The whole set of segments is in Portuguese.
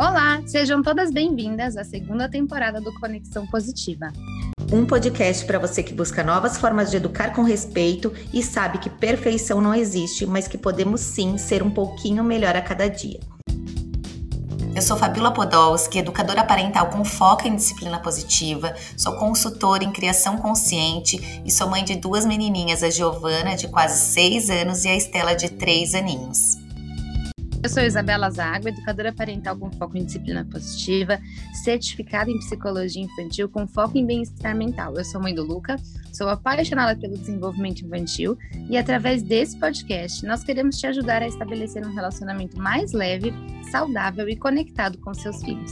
Olá, sejam todas bem-vindas à segunda temporada do Conexão Positiva. Um podcast para você que busca novas formas de educar com respeito e sabe que perfeição não existe, mas que podemos sim ser um pouquinho melhor a cada dia. Eu sou Fabiola Podolski, educadora parental com foco em disciplina positiva, sou consultora em criação consciente e sou mãe de duas menininhas, a Giovana, de quase seis anos, e a Estela, de três aninhos. Eu sou Isabela Zago, educadora parental com foco em disciplina positiva, certificada em psicologia infantil com foco em bem-estar mental. Eu sou mãe do Luca, sou apaixonada pelo desenvolvimento infantil e através desse podcast nós queremos te ajudar a estabelecer um relacionamento mais leve, saudável e conectado com seus filhos.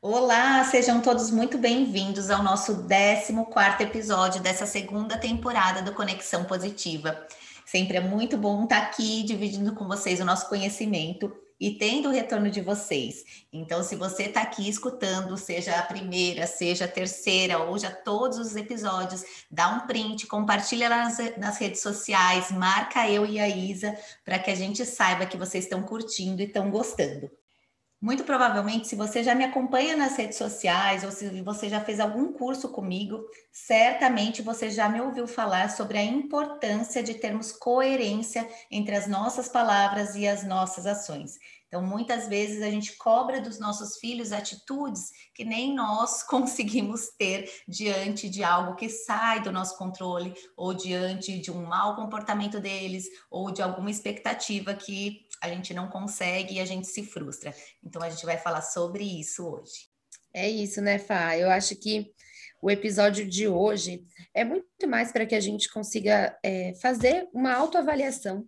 Olá, sejam todos muito bem-vindos ao nosso 14 episódio dessa segunda temporada do Conexão Positiva. Sempre é muito bom estar aqui dividindo com vocês o nosso conhecimento e tendo o retorno de vocês. Então, se você está aqui escutando, seja a primeira, seja a terceira, ou já todos os episódios, dá um print, compartilha nas, nas redes sociais, marca eu e a Isa, para que a gente saiba que vocês estão curtindo e estão gostando. Muito provavelmente, se você já me acompanha nas redes sociais ou se você já fez algum curso comigo, certamente você já me ouviu falar sobre a importância de termos coerência entre as nossas palavras e as nossas ações. Então, muitas vezes a gente cobra dos nossos filhos atitudes que nem nós conseguimos ter diante de algo que sai do nosso controle, ou diante de um mau comportamento deles, ou de alguma expectativa que a gente não consegue e a gente se frustra. Então a gente vai falar sobre isso hoje. É isso, né, Fá? Eu acho que o episódio de hoje é muito mais para que a gente consiga é, fazer uma autoavaliação.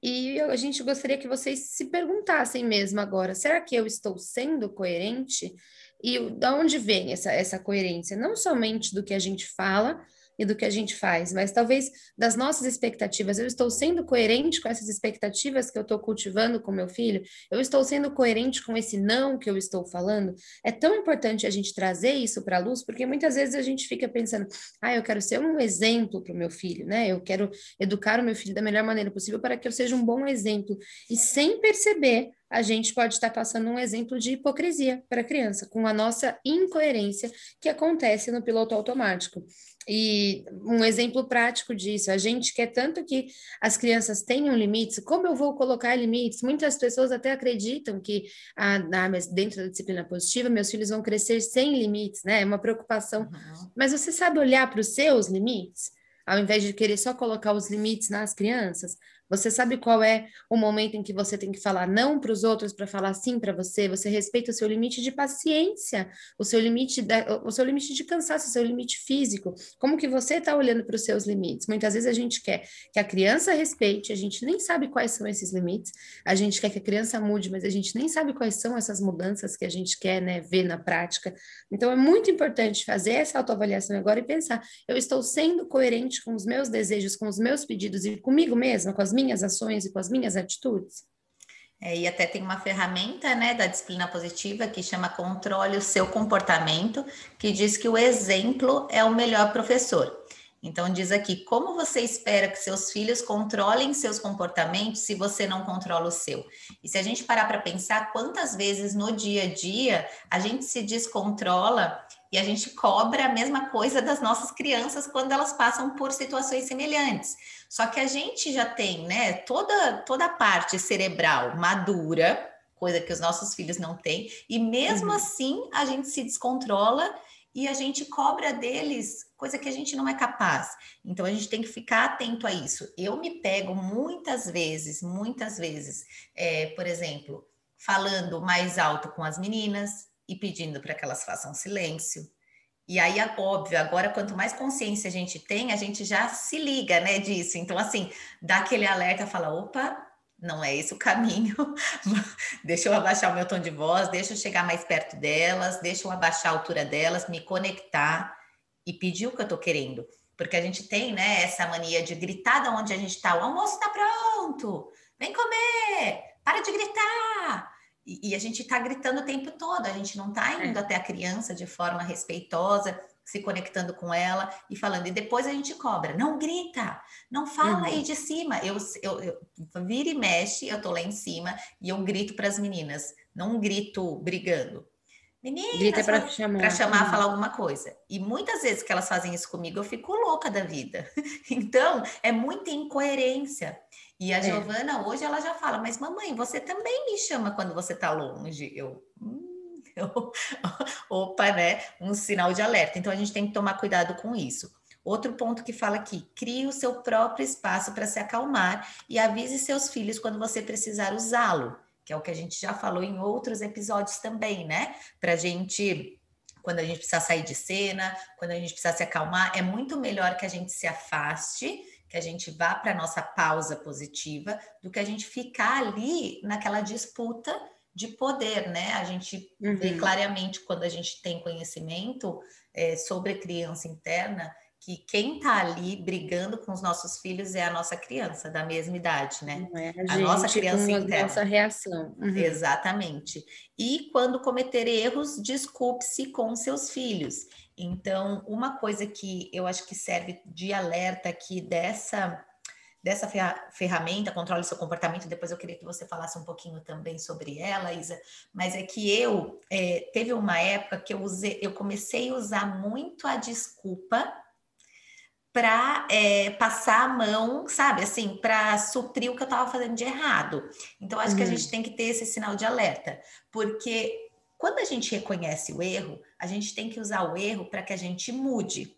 E a gente gostaria que vocês se perguntassem mesmo agora: será que eu estou sendo coerente? E da onde vem essa, essa coerência? Não somente do que a gente fala, e do que a gente faz, mas talvez das nossas expectativas. Eu estou sendo coerente com essas expectativas que eu estou cultivando com meu filho? Eu estou sendo coerente com esse não que eu estou falando? É tão importante a gente trazer isso para a luz, porque muitas vezes a gente fica pensando, ah, eu quero ser um exemplo para o meu filho, né? Eu quero educar o meu filho da melhor maneira possível para que eu seja um bom exemplo. E sem perceber, a gente pode estar passando um exemplo de hipocrisia para a criança, com a nossa incoerência que acontece no piloto automático. E um exemplo prático disso, a gente quer tanto que as crianças tenham limites, como eu vou colocar limites? Muitas pessoas até acreditam que ah, ah dentro da disciplina positiva, meus filhos vão crescer sem limites, né? É uma preocupação. Uhum. Mas você sabe olhar para os seus limites? Ao invés de querer só colocar os limites nas crianças, você sabe qual é o momento em que você tem que falar não para os outros para falar sim para você? Você respeita o seu limite de paciência, o seu limite, de, o seu limite de cansaço, o seu limite físico. Como que você está olhando para os seus limites? Muitas vezes a gente quer que a criança respeite, a gente nem sabe quais são esses limites. A gente quer que a criança mude, mas a gente nem sabe quais são essas mudanças que a gente quer, né, ver na prática. Então é muito importante fazer essa autoavaliação agora e pensar: eu estou sendo coerente com os meus desejos, com os meus pedidos e comigo mesma, com as minhas ações e com as minhas atitudes? É, e até tem uma ferramenta né, da disciplina positiva que chama Controle o Seu Comportamento, que diz que o exemplo é o melhor professor. Então, diz aqui: como você espera que seus filhos controlem seus comportamentos se você não controla o seu? E se a gente parar para pensar, quantas vezes no dia a dia a gente se descontrola e a gente cobra a mesma coisa das nossas crianças quando elas passam por situações semelhantes. Só que a gente já tem, né, toda, toda a parte cerebral madura, coisa que os nossos filhos não têm, e mesmo uhum. assim a gente se descontrola e a gente cobra deles coisa que a gente não é capaz. Então a gente tem que ficar atento a isso. Eu me pego muitas vezes, muitas vezes, é, por exemplo, falando mais alto com as meninas, e pedindo para que elas façam silêncio. E aí, óbvio, agora quanto mais consciência a gente tem, a gente já se liga, né, disso. Então, assim, dá aquele alerta, fala, opa, não é esse o caminho. deixa eu abaixar o meu tom de voz, deixa eu chegar mais perto delas, deixa eu abaixar a altura delas, me conectar e pedir o que eu estou querendo. Porque a gente tem, né, essa mania de gritar de onde a gente está. O almoço está pronto, vem comer, para de gritar. E, e a gente está gritando o tempo todo, a gente não está indo é. até a criança de forma respeitosa, se conectando com ela e falando. E depois a gente cobra. Não grita, não fala uhum. aí de cima. Eu, eu, eu vira e mexe, eu tô lá em cima e eu grito para as meninas. Não grito brigando. Meninas, para chamar, pra chamar uhum. falar alguma coisa. E muitas vezes que elas fazem isso comigo, eu fico louca da vida. Então, é muita incoerência. E a é. Giovana hoje ela já fala, mas mamãe, você também me chama quando você tá longe. Eu, hum, eu opa, né? Um sinal de alerta. Então a gente tem que tomar cuidado com isso. Outro ponto que fala aqui: crie o seu próprio espaço para se acalmar e avise seus filhos quando você precisar usá-lo que é o que a gente já falou em outros episódios também, né? Para gente, quando a gente precisa sair de cena, quando a gente precisa se acalmar, é muito melhor que a gente se afaste, que a gente vá para a nossa pausa positiva, do que a gente ficar ali naquela disputa de poder, né? A gente uhum. vê claramente quando a gente tem conhecimento é, sobre criança interna que quem está ali brigando com os nossos filhos é a nossa criança da mesma idade, né? É a, a nossa criança interna. nossa reação. Uhum. Exatamente. E quando cometer erros, desculpe-se com seus filhos. Então, uma coisa que eu acho que serve de alerta aqui dessa dessa ferramenta, controle seu comportamento. Depois eu queria que você falasse um pouquinho também sobre ela, Isa. Mas é que eu é, teve uma época que eu usei, eu comecei a usar muito a desculpa para é, passar a mão, sabe, assim, para suprir o que eu estava fazendo de errado. Então, acho uhum. que a uhum. gente tem que ter esse sinal de alerta, porque quando a gente reconhece o erro, a gente tem que usar o erro para que a gente mude.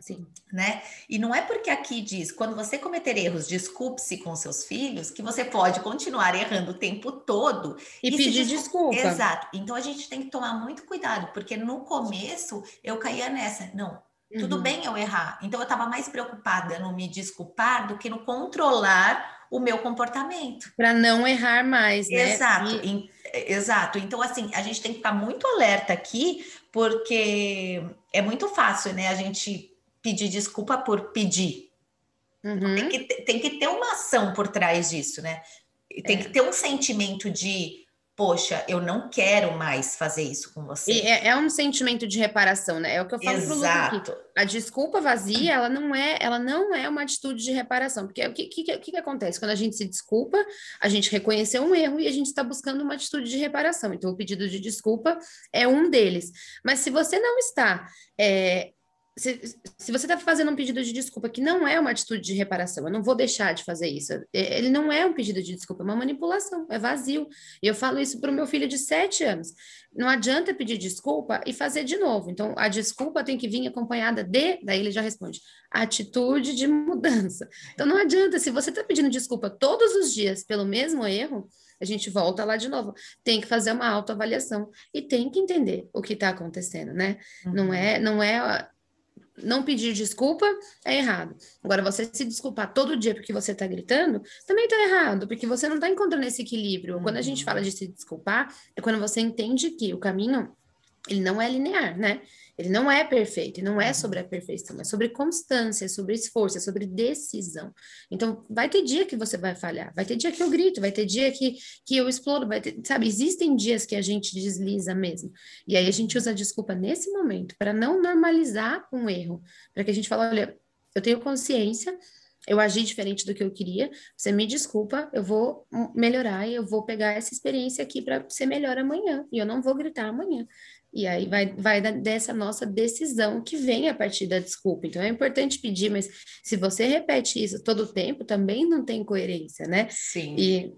Sim. Né? E não é porque aqui diz, quando você cometer erros, desculpe-se com seus filhos, que você pode continuar errando o tempo todo e, e pedir desculpa. Exato. Então a gente tem que tomar muito cuidado, porque no começo eu caía nessa. Não, Uhum. Tudo bem eu errar. Então eu estava mais preocupada no me desculpar do que no controlar o meu comportamento. Para não errar mais, né? Exato, e... exato. Então, assim, a gente tem que ficar muito alerta aqui, porque é muito fácil, né? A gente pedir desculpa por pedir. Uhum. Tem, que, tem que ter uma ação por trás disso, né? Tem é. que ter um sentimento de poxa, eu não quero mais fazer isso com você. É, é, um sentimento de reparação, né? É o que eu falo Exato. pro Lu A desculpa vazia, ela não é, ela não é uma atitude de reparação, porque o que, que, que, que acontece? Quando a gente se desculpa, a gente reconheceu um erro e a gente está buscando uma atitude de reparação. Então, o pedido de desculpa é um deles. Mas se você não está é, se, se você está fazendo um pedido de desculpa que não é uma atitude de reparação, eu não vou deixar de fazer isso. É, ele não é um pedido de desculpa, é uma manipulação, é vazio. E eu falo isso para o meu filho de sete anos. Não adianta pedir desculpa e fazer de novo. Então, a desculpa tem que vir acompanhada de, daí ele já responde, atitude de mudança. Então, não adianta, se você está pedindo desculpa todos os dias pelo mesmo erro, a gente volta lá de novo. Tem que fazer uma autoavaliação e tem que entender o que está acontecendo, né? Uhum. Não é, não é não pedir desculpa é errado. Agora, você se desculpar todo dia porque você está gritando, também está errado, porque você não está encontrando esse equilíbrio. Uhum. Quando a gente fala de se desculpar, é quando você entende que o caminho ele não é linear, né? Ele não é perfeito, e não é sobre a perfeição, é sobre constância, é sobre esforço, é sobre decisão. Então, vai ter dia que você vai falhar, vai ter dia que eu grito, vai ter dia que, que eu explodo, vai ter, sabe? Existem dias que a gente desliza mesmo. E aí a gente usa a desculpa nesse momento para não normalizar um erro, para que a gente fale, olha, eu tenho consciência, eu agi diferente do que eu queria, você me desculpa, eu vou melhorar e eu vou pegar essa experiência aqui para ser melhor amanhã, e eu não vou gritar amanhã. E aí vai, vai dessa nossa decisão que vem a partir da desculpa. Então é importante pedir, mas se você repete isso todo o tempo, também não tem coerência, né? Sim. E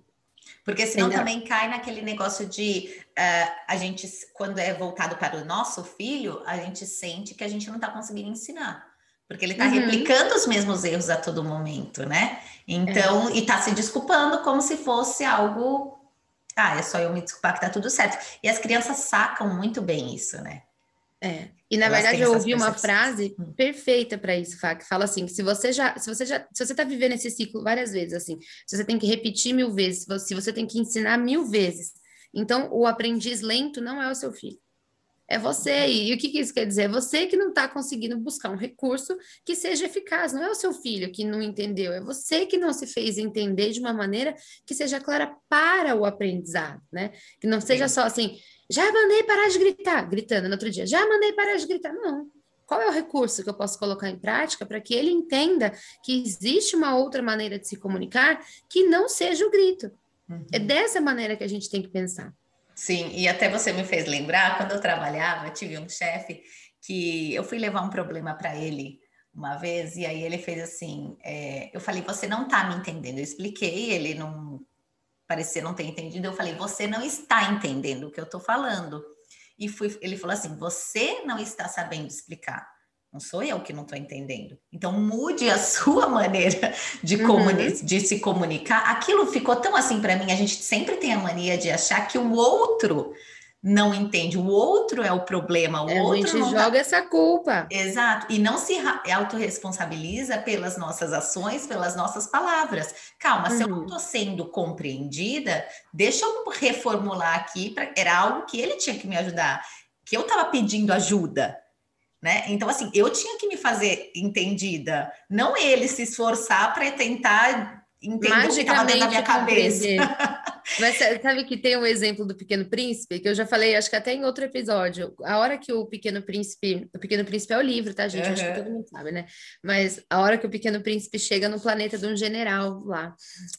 porque senão Ainda... também cai naquele negócio de uh, a gente, quando é voltado para o nosso filho, a gente sente que a gente não está conseguindo ensinar. Porque ele está uhum. replicando os mesmos erros a todo momento, né? Então, é. e está se desculpando como se fosse algo ah, é só eu me desculpar que tá tudo certo. E as crianças sacam muito bem isso, né? É. E na Elas verdade eu ouvi uma frase hum. perfeita para isso, Fá, que fala assim, que se você já, se você já, se você tá vivendo esse ciclo várias vezes assim, se você tem que repetir mil vezes, se você tem que ensinar mil vezes, então o aprendiz lento não é o seu filho. É você. E o que, que isso quer dizer? É você que não está conseguindo buscar um recurso que seja eficaz. Não é o seu filho que não entendeu, é você que não se fez entender de uma maneira que seja clara para o aprendizado, né? Que não seja só assim, já mandei parar de gritar, gritando no outro dia, já mandei parar de gritar. Não. qual é o recurso que eu posso colocar em prática para que ele entenda que existe uma outra maneira de se comunicar que não seja o grito. Uhum. É dessa maneira que a gente tem que pensar. Sim, e até você me fez lembrar, quando eu trabalhava, eu tive um chefe que eu fui levar um problema para ele uma vez, e aí ele fez assim: é, eu falei, você não está me entendendo. Eu expliquei, ele não parecia não ter entendido. Eu falei, você não está entendendo o que eu estou falando. E fui, ele falou assim: você não está sabendo explicar. Não sou eu que não estou entendendo. Então, mude a sua maneira de, uhum. de se comunicar. Aquilo ficou tão assim para mim. A gente sempre tem a mania de achar que o outro não entende. O outro é o problema. O é, outro a gente tá joga tá... essa culpa. Exato. E não se autorresponsabiliza pelas nossas ações, pelas nossas palavras. Calma, uhum. se eu não estou uhum. sendo compreendida, deixa eu reformular aqui. Pra... Era algo que ele tinha que me ajudar, que eu estava pedindo ajuda. Né? Então, assim, eu tinha que me fazer entendida, não ele se esforçar para tentar entender o que estava dentro da minha cabeça. Mas sabe que tem um exemplo do Pequeno Príncipe, que eu já falei, acho que até em outro episódio. A hora que o Pequeno Príncipe. O Pequeno Príncipe é o livro, tá, gente? Uhum. Acho que todo mundo sabe, né? Mas a hora que o Pequeno Príncipe chega no planeta de um general lá.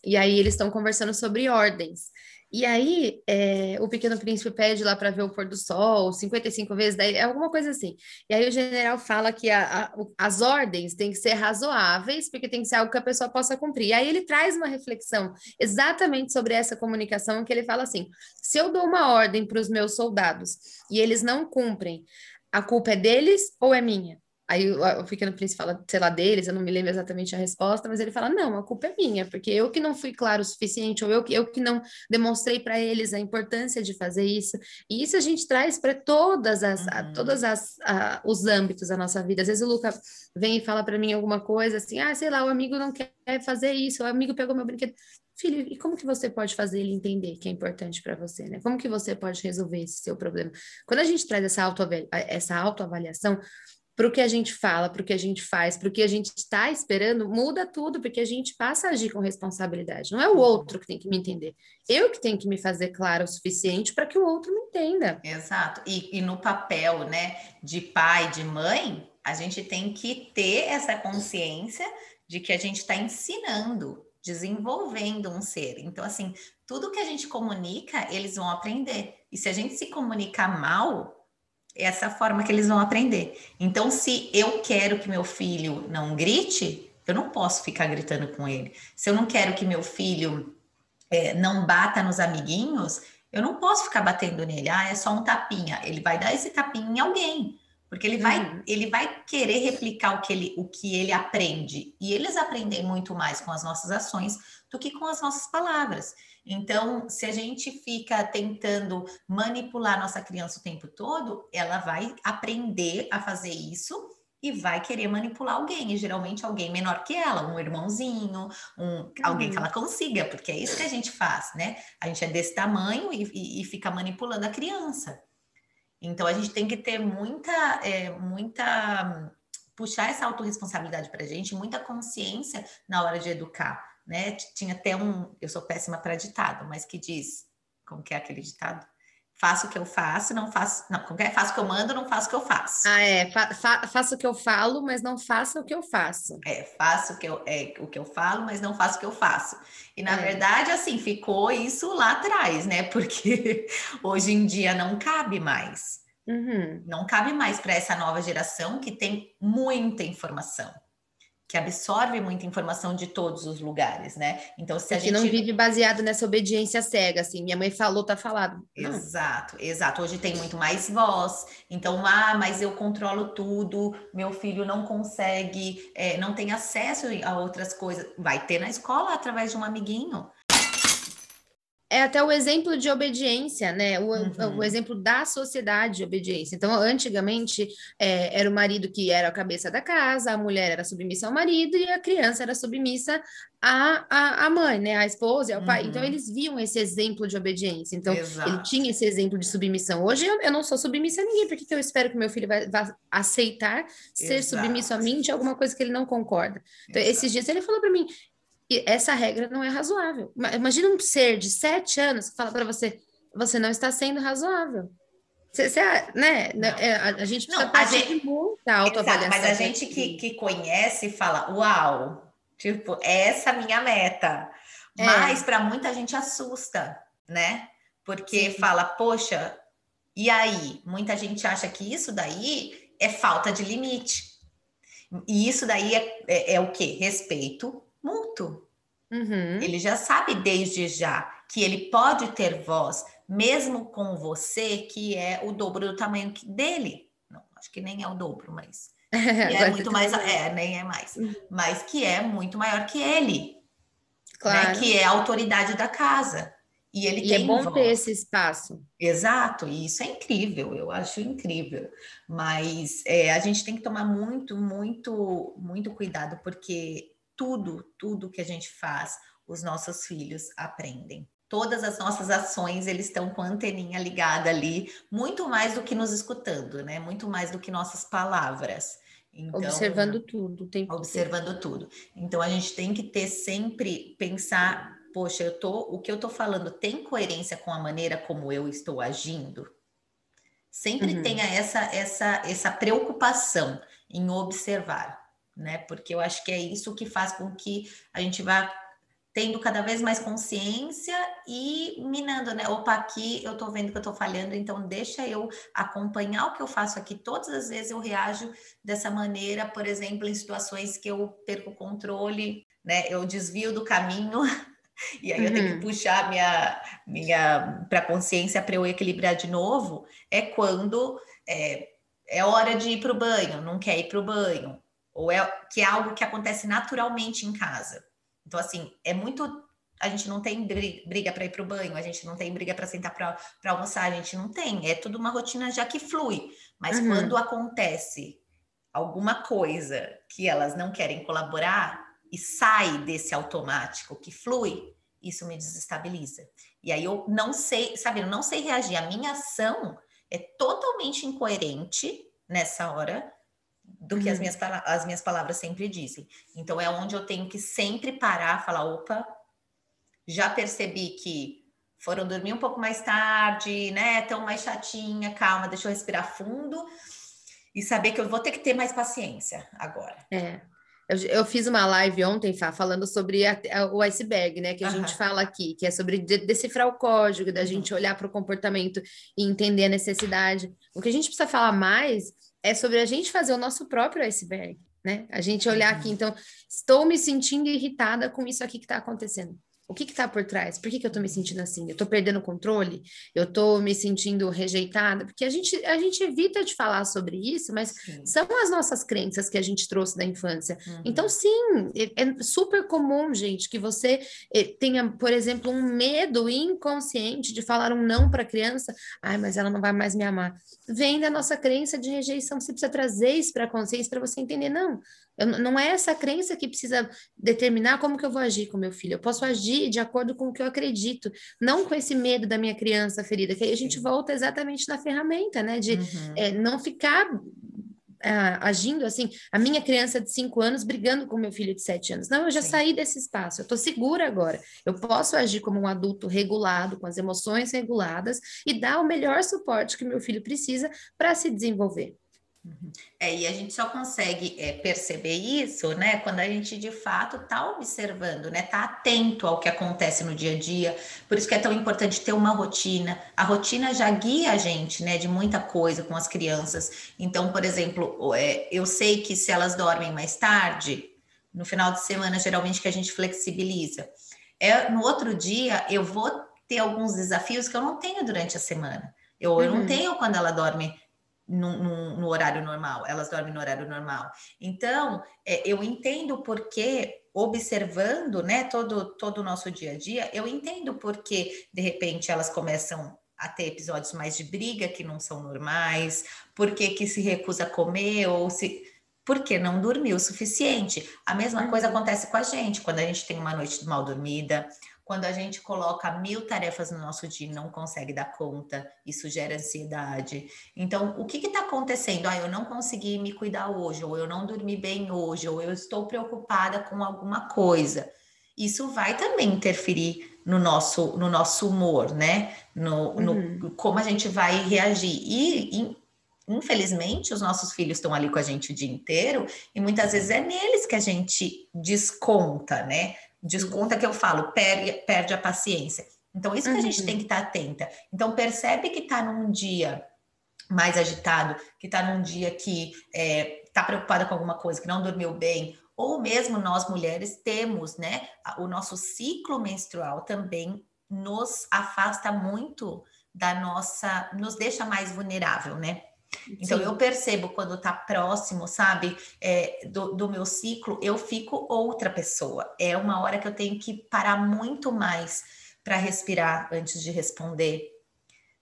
E aí eles estão conversando sobre ordens. E aí, é, o Pequeno Príncipe pede lá para ver o pôr do sol 55 vezes, daí, é alguma coisa assim. E aí o general fala que a, a, as ordens têm que ser razoáveis, porque tem que ser algo que a pessoa possa cumprir. E aí ele traz uma reflexão exatamente sobre essa comunicação, que ele fala assim: se eu dou uma ordem para os meus soldados e eles não cumprem, a culpa é deles ou é minha? Aí o, o Pequeno Príncipe fala, sei lá, deles, eu não me lembro exatamente a resposta, mas ele fala: não, a culpa é minha, porque eu que não fui claro o suficiente, ou eu que, eu que não demonstrei para eles a importância de fazer isso. E isso a gente traz para todas as, uhum. todas as a, os âmbitos da nossa vida. Às vezes o Luca vem e fala para mim alguma coisa assim: ah, sei lá, o amigo não quer fazer isso, o amigo pegou meu brinquedo. Filho, e como que você pode fazer ele entender que é importante para você, né? Como que você pode resolver esse seu problema? Quando a gente traz essa, auto essa autoavaliação, para o que a gente fala, para o que a gente faz, para o que a gente está esperando, muda tudo, porque a gente passa a agir com responsabilidade. Não é o outro que tem que me entender. Eu que tenho que me fazer claro o suficiente para que o outro me entenda. Exato. E, e no papel, né, de pai, de mãe, a gente tem que ter essa consciência de que a gente está ensinando, desenvolvendo um ser. Então, assim, tudo que a gente comunica, eles vão aprender. E se a gente se comunicar mal, essa forma que eles vão aprender. Então, se eu quero que meu filho não grite, eu não posso ficar gritando com ele. Se eu não quero que meu filho é, não bata nos amiguinhos, eu não posso ficar batendo nele. Ah, é só um tapinha. Ele vai dar esse tapinha em alguém, porque ele vai, uhum. ele vai querer replicar o que, ele, o que ele aprende. E eles aprendem muito mais com as nossas ações do que com as nossas palavras. Então, se a gente fica tentando manipular nossa criança o tempo todo, ela vai aprender a fazer isso e vai querer manipular alguém, e geralmente alguém menor que ela, um irmãozinho, um, alguém que uhum. ela consiga, porque é isso que a gente faz, né? A gente é desse tamanho e, e, e fica manipulando a criança. Então a gente tem que ter muita, é, muita puxar essa autorresponsabilidade para a gente, muita consciência na hora de educar né? Tinha até um, eu sou péssima para ditado, mas que diz, como que é aquele ditado? Faço o que eu faço, não faço, não, como que é? Faço o que eu mando, não faço o que eu faço. Ah, é, fa, fa, faço o que eu falo, mas não faço o que eu faço. É, faço o que eu, é, o que eu falo, mas não faço o que eu faço. E na é. verdade, assim, ficou isso lá atrás, né? Porque hoje em dia não cabe mais. Uhum. Não cabe mais para essa nova geração que tem muita informação que absorve muita informação de todos os lugares, né? Então, se a gente não vive baseado nessa obediência cega, assim, minha mãe falou, tá falado. Não. Exato, exato. Hoje tem muito mais voz. Então, ah, mas eu controlo tudo, meu filho não consegue, é, não tem acesso a outras coisas. Vai ter na escola através de um amiguinho é até o exemplo de obediência, né? O, uhum. o exemplo da sociedade de obediência. Então, antigamente, é, era o marido que era a cabeça da casa, a mulher era submissa ao marido e a criança era submissa à, à, à mãe, né? A esposa e ao pai. Então, uhum. Então, eles viam esse exemplo de obediência. Então, Exato. ele tinha esse exemplo de submissão. Hoje, eu, eu não sou submissa a ninguém, porque eu espero que meu filho vai, vai aceitar ser Exato. submisso a mim de alguma coisa que ele não concorda. Então, Exato. esses dias ele falou para mim, e essa regra não é razoável. Imagina um ser de sete anos que fala para você, você não está sendo razoável. Você, você, né? É, a, a, gente precisa não, a gente, muita autoavaliação. Exato, mas a gente que, que conhece fala, uau, tipo, essa é a minha meta. É. Mas para muita gente assusta, né? Porque Sim. fala, poxa, e aí? Muita gente acha que isso daí é falta de limite. E isso daí é, é, é o quê? Respeito mútuo. Uhum. Ele já sabe desde já que ele pode ter voz, mesmo com você, que é o dobro do tamanho dele. Não, acho que nem é o dobro, mas é muito mais, é, nem é mais, uhum. mas que é muito maior que ele, né? claro. né? Que é a autoridade da casa. E ele e tem é bom voz. ter esse espaço. Exato, e isso é incrível, eu acho incrível. Mas é, a gente tem que tomar muito, muito, muito cuidado, porque tudo, tudo que a gente faz, os nossos filhos aprendem. Todas as nossas ações, eles estão com a anteninha ligada ali, muito mais do que nos escutando, né? Muito mais do que nossas palavras. Então, observando tudo, observando tudo. Então a gente tem que ter sempre pensar poxa, eu tô, o que eu tô falando tem coerência com a maneira como eu estou agindo? Sempre uhum. tenha essa, essa, essa preocupação em observar, né? Porque eu acho que é isso que faz com que a gente vá tendo cada vez mais consciência e minando, né? Opa, aqui eu tô vendo que eu tô falhando, então deixa eu acompanhar o que eu faço aqui. Todas as vezes eu reajo dessa maneira, por exemplo, em situações que eu perco o controle, né? Eu desvio do caminho e aí uhum. eu tenho que uhum. puxar minha, minha para consciência para eu equilibrar de novo, é quando é, é hora de ir para o banho, não quer ir para o banho, ou é que é algo que acontece naturalmente em casa. Então, assim, é muito. A gente não tem briga para ir para o banho, a gente não tem briga para sentar para almoçar, a gente não tem. É tudo uma rotina já que flui. Mas uhum. quando acontece alguma coisa que elas não querem colaborar, e sai desse automático que flui, isso me desestabiliza. E aí eu não sei, sabe, eu não sei reagir. A minha ação é totalmente incoerente nessa hora do que as, uhum. minhas, as minhas palavras sempre dizem. Então é onde eu tenho que sempre parar, falar, opa, já percebi que foram dormir um pouco mais tarde, né? Tão mais chatinha, calma, deixa eu respirar fundo e saber que eu vou ter que ter mais paciência agora. É. Eu, eu, fiz uma live ontem, Fá, falando sobre a, a, o iceberg, né? Que a uhum. gente fala aqui, que é sobre de, decifrar o código, da uhum. gente olhar para o comportamento e entender a necessidade. O que a gente precisa falar mais é sobre a gente fazer o nosso próprio iceberg, né? A gente olhar aqui, uhum. então, estou me sentindo irritada com isso aqui que está acontecendo. O que está por trás? Por que, que eu estou me sentindo assim? Eu estou perdendo o controle? Eu estou me sentindo rejeitada? Porque a gente, a gente evita de falar sobre isso, mas sim. são as nossas crenças que a gente trouxe da infância. Uhum. Então, sim, é, é, super comum, gente, que você eh, tenha, por exemplo, um medo inconsciente de falar um não para a criança. Ai, mas ela não vai mais me amar. Vem da nossa crença de rejeição. Você precisa trazer isso para a consciência para você entender. Não, eu, não é essa crença que precisa determinar como que eu vou agir com meu filho. Eu posso agir de acordo com o que eu acredito, não com esse medo da minha criança ferida, que aí a gente volta exatamente na ferramenta, né? De uhum. é, não ficar ah, agindo assim, a minha criança de 5 anos brigando com meu filho de 7 anos. Não, eu já Sim. saí desse espaço, eu estou segura agora. Eu posso agir como um adulto regulado, com as emoções reguladas e dar o melhor suporte que meu filho precisa para se desenvolver. É, e a gente só consegue é, perceber isso, né, quando a gente de fato está observando, né, está atento ao que acontece no dia a dia. Por isso que é tão importante ter uma rotina. A rotina já guia a gente, né, de muita coisa com as crianças. Então, por exemplo, é, eu sei que se elas dormem mais tarde, no final de semana, geralmente que a gente flexibiliza. É, no outro dia, eu vou ter alguns desafios que eu não tenho durante a semana. Eu, uhum. eu não uhum. tenho quando ela dorme no, no, no, horário normal, elas dormem no horário normal. Então, é, eu entendo porque, observando né, todo, todo o nosso dia a dia, eu entendo porque, de repente, elas começam a ter episódios mais de briga que não são normais, porque que se recusa a comer ou se porque não dormiu o suficiente. A mesma coisa uhum. acontece com a gente quando a gente tem uma noite mal dormida, quando a gente coloca mil tarefas no nosso dia e não consegue dar conta, isso gera ansiedade. Então, o que está acontecendo? Ah, eu não consegui me cuidar hoje, ou eu não dormi bem hoje, ou eu estou preocupada com alguma coisa. isso vai também interferir no nosso, no nosso humor, né? No, uhum. no como a gente vai reagir. E, e, infelizmente, os nossos filhos estão ali com a gente o dia inteiro, e muitas vezes é neles que a gente desconta, né? Desconta que eu falo, perde, perde a paciência. Então, isso que a gente uhum. tem que estar atenta. Então, percebe que está num dia mais agitado, que está num dia que está é, tá preocupada com alguma coisa, que não dormiu bem, ou mesmo nós mulheres temos, né? O nosso ciclo menstrual também nos afasta muito da nossa, nos deixa mais vulnerável, né? Então Sim. eu percebo quando tá próximo, sabe, é, do, do, meu ciclo, eu fico outra pessoa. É uma hora que eu tenho que parar muito mais para respirar antes de responder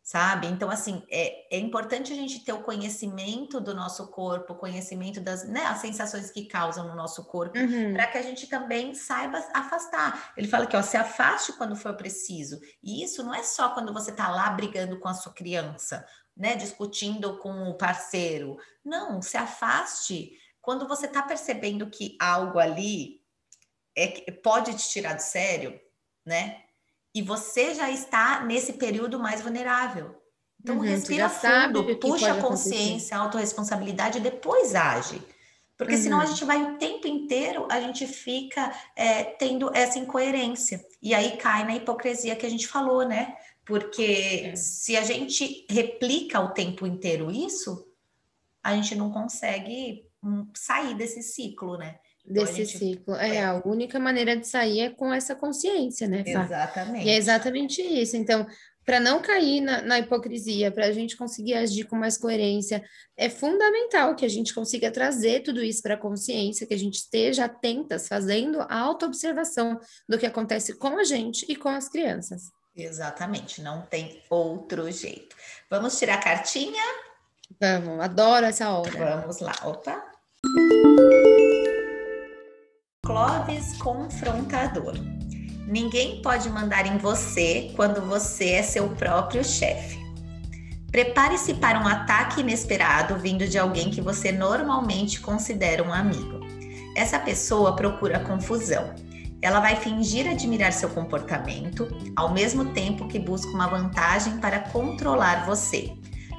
sabe? Então, assim, é, é importante a gente ter o conhecimento do nosso corpo, conhecimento das né, as sensações que causam no nosso corpo, uhum. para que a gente também saiba afastar. Ele fala que, ó, se afaste quando for preciso. E isso não é só quando você está lá brigando com a sua criança, né, discutindo com o parceiro. Não, se afaste quando você está percebendo que algo ali é, pode te tirar do sério, né? E você já está nesse período mais vulnerável. Então, uhum, respira fundo, puxa a consciência, a autorresponsabilidade e depois age. Porque uhum. senão a gente vai o tempo inteiro, a gente fica é, tendo essa incoerência. E aí cai na hipocrisia que a gente falou, né? Porque é. se a gente replica o tempo inteiro isso, a gente não consegue hum, sair desse ciclo, né? Então, desse gente... ciclo. É, é, a única maneira de sair é com essa consciência, né? Fá? Exatamente. E é exatamente isso. Então, para não cair na, na hipocrisia, para a gente conseguir agir com mais coerência, é fundamental que a gente consiga trazer tudo isso para a consciência, que a gente esteja atentas, fazendo a autoobservação do que acontece com a gente e com as crianças. Exatamente, não tem outro jeito. Vamos tirar a cartinha? Vamos, adoro essa hora. Vamos lá, opa. Clóvis confrontador. Ninguém pode mandar em você quando você é seu próprio chefe. Prepare-se para um ataque inesperado vindo de alguém que você normalmente considera um amigo. Essa pessoa procura confusão. Ela vai fingir admirar seu comportamento, ao mesmo tempo que busca uma vantagem para controlar você.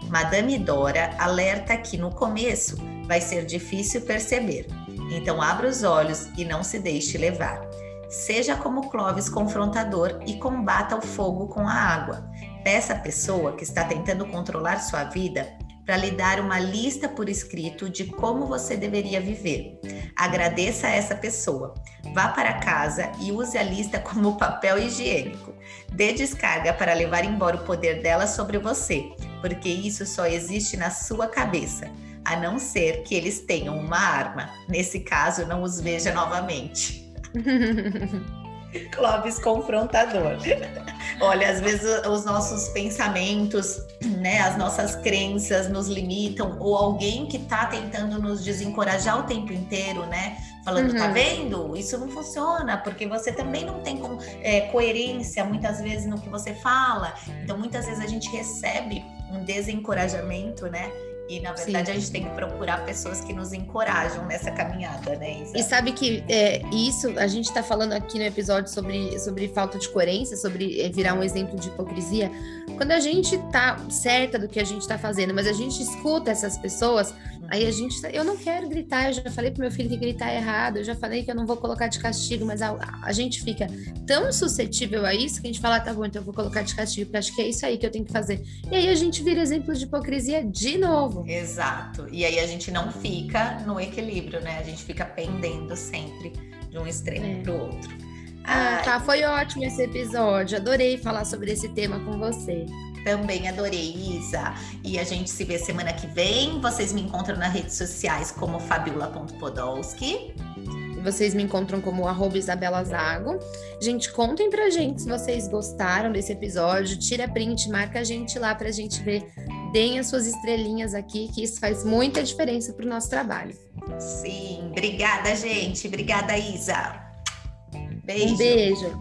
Madame Dora alerta que no começo vai ser difícil perceber, então abra os olhos e não se deixe levar. Seja como Clovis confrontador e combata o fogo com a água. Peça à pessoa que está tentando controlar sua vida para lhe dar uma lista por escrito de como você deveria viver. Agradeça a essa pessoa. Vá para casa e use a lista como papel higiênico. Dê descarga para levar embora o poder dela sobre você, porque isso só existe na sua cabeça a não ser que eles tenham uma arma. Nesse caso, não os veja novamente. Clóvis confrontador. Olha, às vezes os nossos pensamentos, né, as nossas crenças nos limitam, ou alguém que está tentando nos desencorajar o tempo inteiro, né? Falando, tá uhum. tá vendo? Isso não funciona, porque você também não tem é, coerência muitas vezes no que você fala. Então, muitas vezes a gente recebe um desencorajamento, né? E, na verdade, Sim. a gente tem que procurar pessoas que nos encorajam nessa caminhada, né, Isa? E sabe que é, isso, a gente está falando aqui no episódio sobre, sobre falta de coerência, sobre é, virar um exemplo de hipocrisia. Quando a gente tá certa do que a gente está fazendo, mas a gente escuta essas pessoas, Aí a gente, tá, eu não quero gritar, eu já falei pro meu filho que gritar é errado, eu já falei que eu não vou colocar de castigo, mas a, a gente fica tão suscetível a isso que a gente fala, ah, tá bom, então eu vou colocar de castigo, porque acho que é isso aí que eu tenho que fazer. E aí a gente vira exemplo de hipocrisia de novo. Exato. E aí a gente não fica no equilíbrio, né? A gente fica pendendo sempre de um extremo é. pro outro. Ah, tá, foi ótimo esse episódio. Adorei falar sobre esse tema com você. Também adorei, Isa. E a gente se vê semana que vem. Vocês me encontram nas redes sociais como fabiola.podolski. Vocês me encontram como arroba Isabela Zago. Gente, contem pra gente se vocês gostaram desse episódio. Tira print, marca a gente lá pra gente ver. Deem as suas estrelinhas aqui, que isso faz muita diferença pro nosso trabalho. Sim, obrigada, gente. Obrigada, Isa. Beijo. Um beijo.